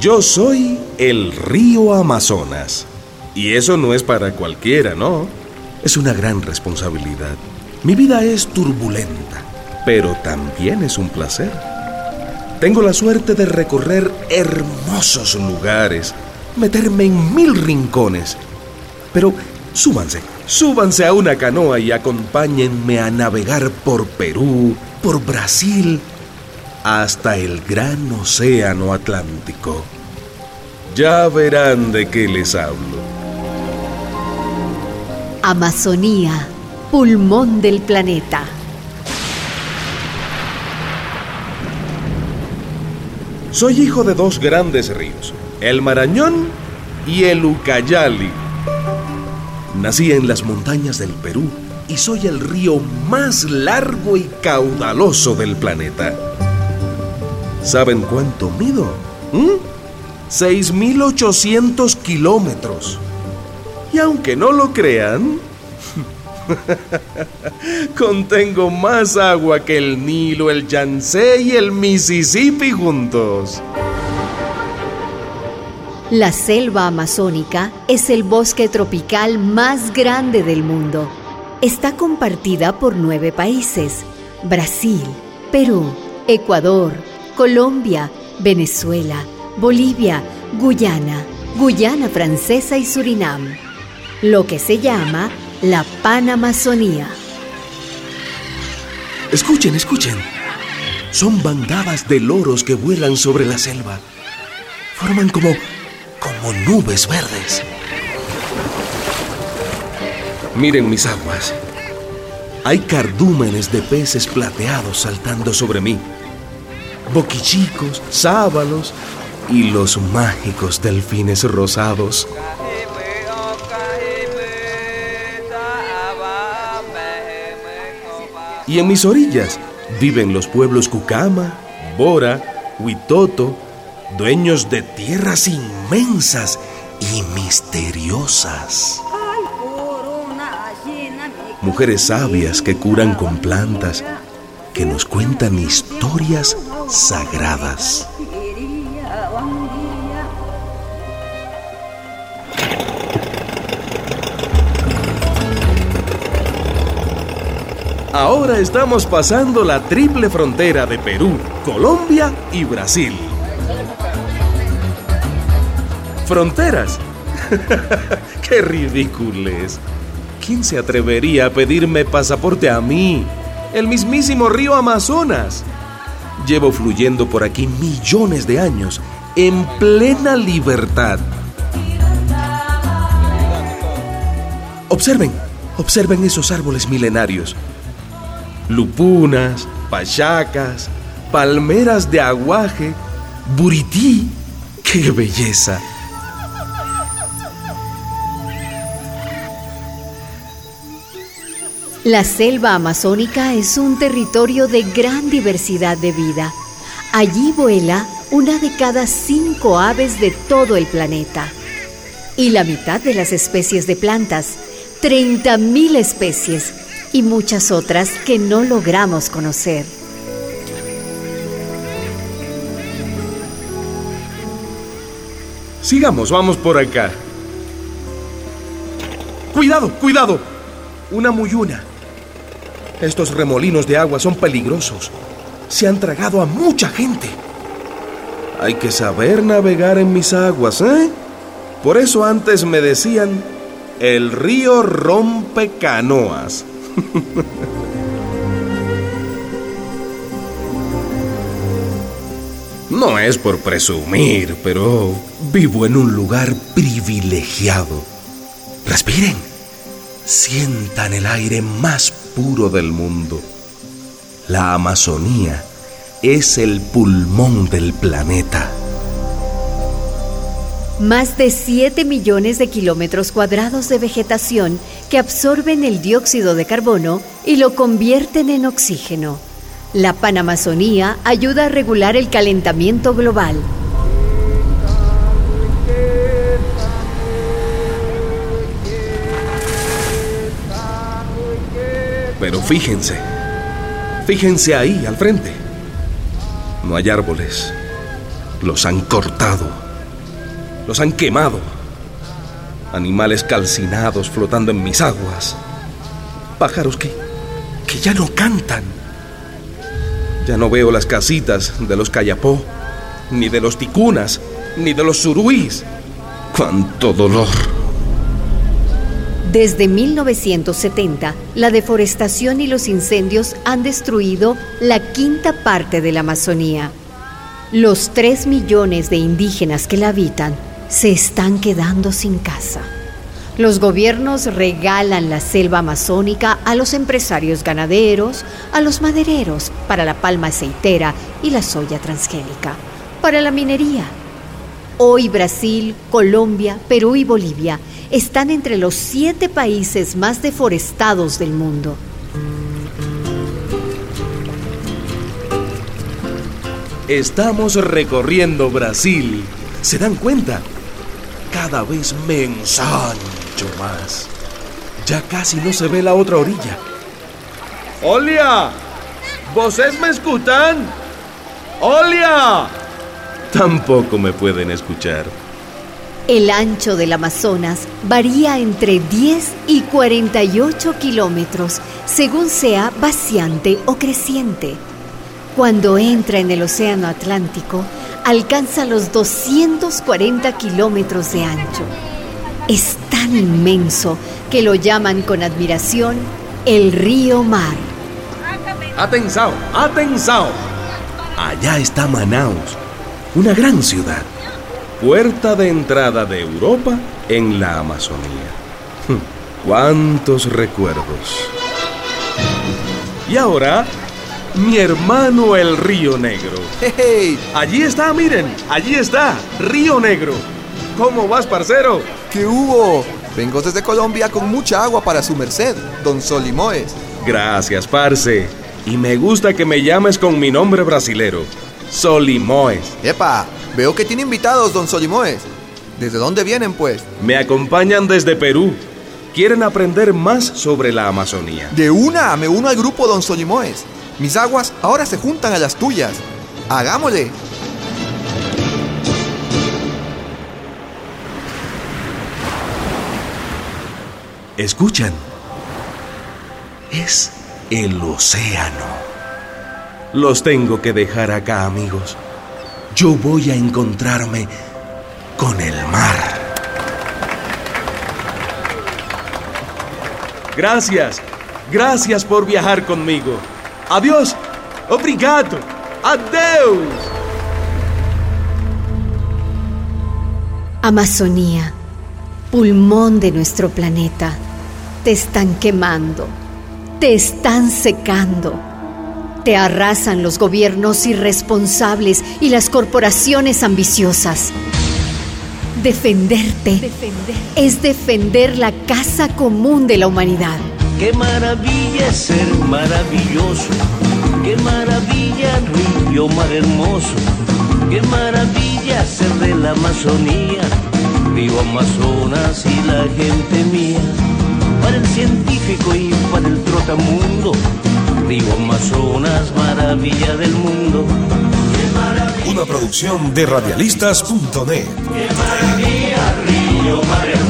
Yo soy el río Amazonas. Y eso no es para cualquiera, ¿no? Es una gran responsabilidad. Mi vida es turbulenta, pero también es un placer. Tengo la suerte de recorrer hermosos lugares, meterme en mil rincones. Pero súbanse, súbanse a una canoa y acompáñenme a navegar por Perú, por Brasil, hasta el gran océano Atlántico. Ya verán de qué les hablo. Amazonía, pulmón del planeta. Soy hijo de dos grandes ríos, el Marañón y el Ucayali. Nací en las montañas del Perú y soy el río más largo y caudaloso del planeta. ¿Saben cuánto mido? ¿Mm? 6.800 kilómetros. Y aunque no lo crean, contengo más agua que el Nilo, el Yangtze y el Mississippi juntos. La selva amazónica es el bosque tropical más grande del mundo. Está compartida por nueve países. Brasil, Perú, Ecuador, Colombia, Venezuela, Bolivia, Guyana, Guyana Francesa y Surinam. Lo que se llama la Panamazonía. Escuchen, escuchen. Son bandadas de loros que vuelan sobre la selva. Forman como, como nubes verdes. Miren mis aguas. Hay cardúmenes de peces plateados saltando sobre mí. Boquichicos, sábalos y los mágicos delfines rosados. Y en mis orillas viven los pueblos Cucama, Bora, Huitoto, dueños de tierras inmensas y misteriosas. Mujeres sabias que curan con plantas, que nos cuentan historias sagradas. Ahora estamos pasando la triple frontera de Perú, Colombia y Brasil. ¿Fronteras? ¡Qué ridículos! ¿Quién se atrevería a pedirme pasaporte a mí? El mismísimo río Amazonas. Llevo fluyendo por aquí millones de años, en plena libertad. Observen, observen esos árboles milenarios. Lupunas, pachacas, palmeras de aguaje, burití. ¡Qué belleza! La selva amazónica es un territorio de gran diversidad de vida. Allí vuela una de cada cinco aves de todo el planeta. Y la mitad de las especies de plantas, 30.000 especies y muchas otras que no logramos conocer. Sigamos, vamos por acá. Cuidado, cuidado. Una muyuna. Estos remolinos de agua son peligrosos. Se han tragado a mucha gente. Hay que saber navegar en mis aguas, ¿eh? Por eso antes me decían, el río rompe canoas. No es por presumir, pero vivo en un lugar privilegiado. Respiren. Sientan el aire más puro del mundo. La Amazonía es el pulmón del planeta. Más de 7 millones de kilómetros cuadrados de vegetación que absorben el dióxido de carbono y lo convierten en oxígeno. La Panamazonía ayuda a regular el calentamiento global. Fíjense, fíjense ahí al frente. No hay árboles. Los han cortado Los han quemado. Animales calcinados flotando en mis aguas. Pájaros que, que ya no cantan. Ya no veo las casitas de los cayapó, ni de los ticunas, ni de los suruís. ¡Cuánto dolor! Desde 1970, la deforestación y los incendios han destruido la quinta parte de la Amazonía. Los tres millones de indígenas que la habitan se están quedando sin casa. Los gobiernos regalan la selva amazónica a los empresarios ganaderos, a los madereros para la palma aceitera y la soya transgénica, para la minería. Hoy Brasil, Colombia, Perú y Bolivia están entre los siete países más deforestados del mundo. Estamos recorriendo Brasil. ¿Se dan cuenta? Cada vez me ensancho más. Ya casi no se ve la otra orilla. ¡Olia! ¿Vosés me escuchan? ¡Olia! Tampoco me pueden escuchar. El ancho del Amazonas varía entre 10 y 48 kilómetros, según sea vaciante o creciente. Cuando entra en el Océano Atlántico, alcanza los 240 kilómetros de ancho. Es tan inmenso que lo llaman con admiración el río Mar. Atensao, atensao. Allá está Manaus, una gran ciudad, puerta de entrada de Europa en la Amazonía. Hm, ¿Cuántos recuerdos? Y ahora, mi hermano el Río Negro. ¡Hey! Allí está, miren, allí está, Río Negro. ¿Cómo vas, parcero? ¿Qué hubo? Vengo desde Colombia con mucha agua para su merced, don Solimoes. Gracias, parce. Y me gusta que me llames con mi nombre brasilero, Solimoes. ¡Epa! Veo que tiene invitados, don Solimoes. ¿Desde dónde vienen, pues? Me acompañan desde Perú. Quieren aprender más sobre la Amazonía. De una, me uno al grupo, don Solimoes. Mis aguas ahora se juntan a las tuyas. Hagámosle. Escuchan. Es el océano. Los tengo que dejar acá, amigos. Yo voy a encontrarme con el mar. Gracias, gracias por viajar conmigo. Adiós, obrigado, adeus. Amazonía, pulmón de nuestro planeta, te están quemando, te están secando, te arrasan los gobiernos irresponsables y las corporaciones ambiciosas. Defenderte es defender la casa común de la humanidad. Qué maravilla es ser maravilloso, qué maravilla río mar hermoso, qué maravilla ser de la Amazonía, vivo Amazonas y la gente mía. Para el científico y para el trotamundo, río Amazonas, maravilla del mundo. Una producción de radialistas.net. Qué maravilla, río maravilla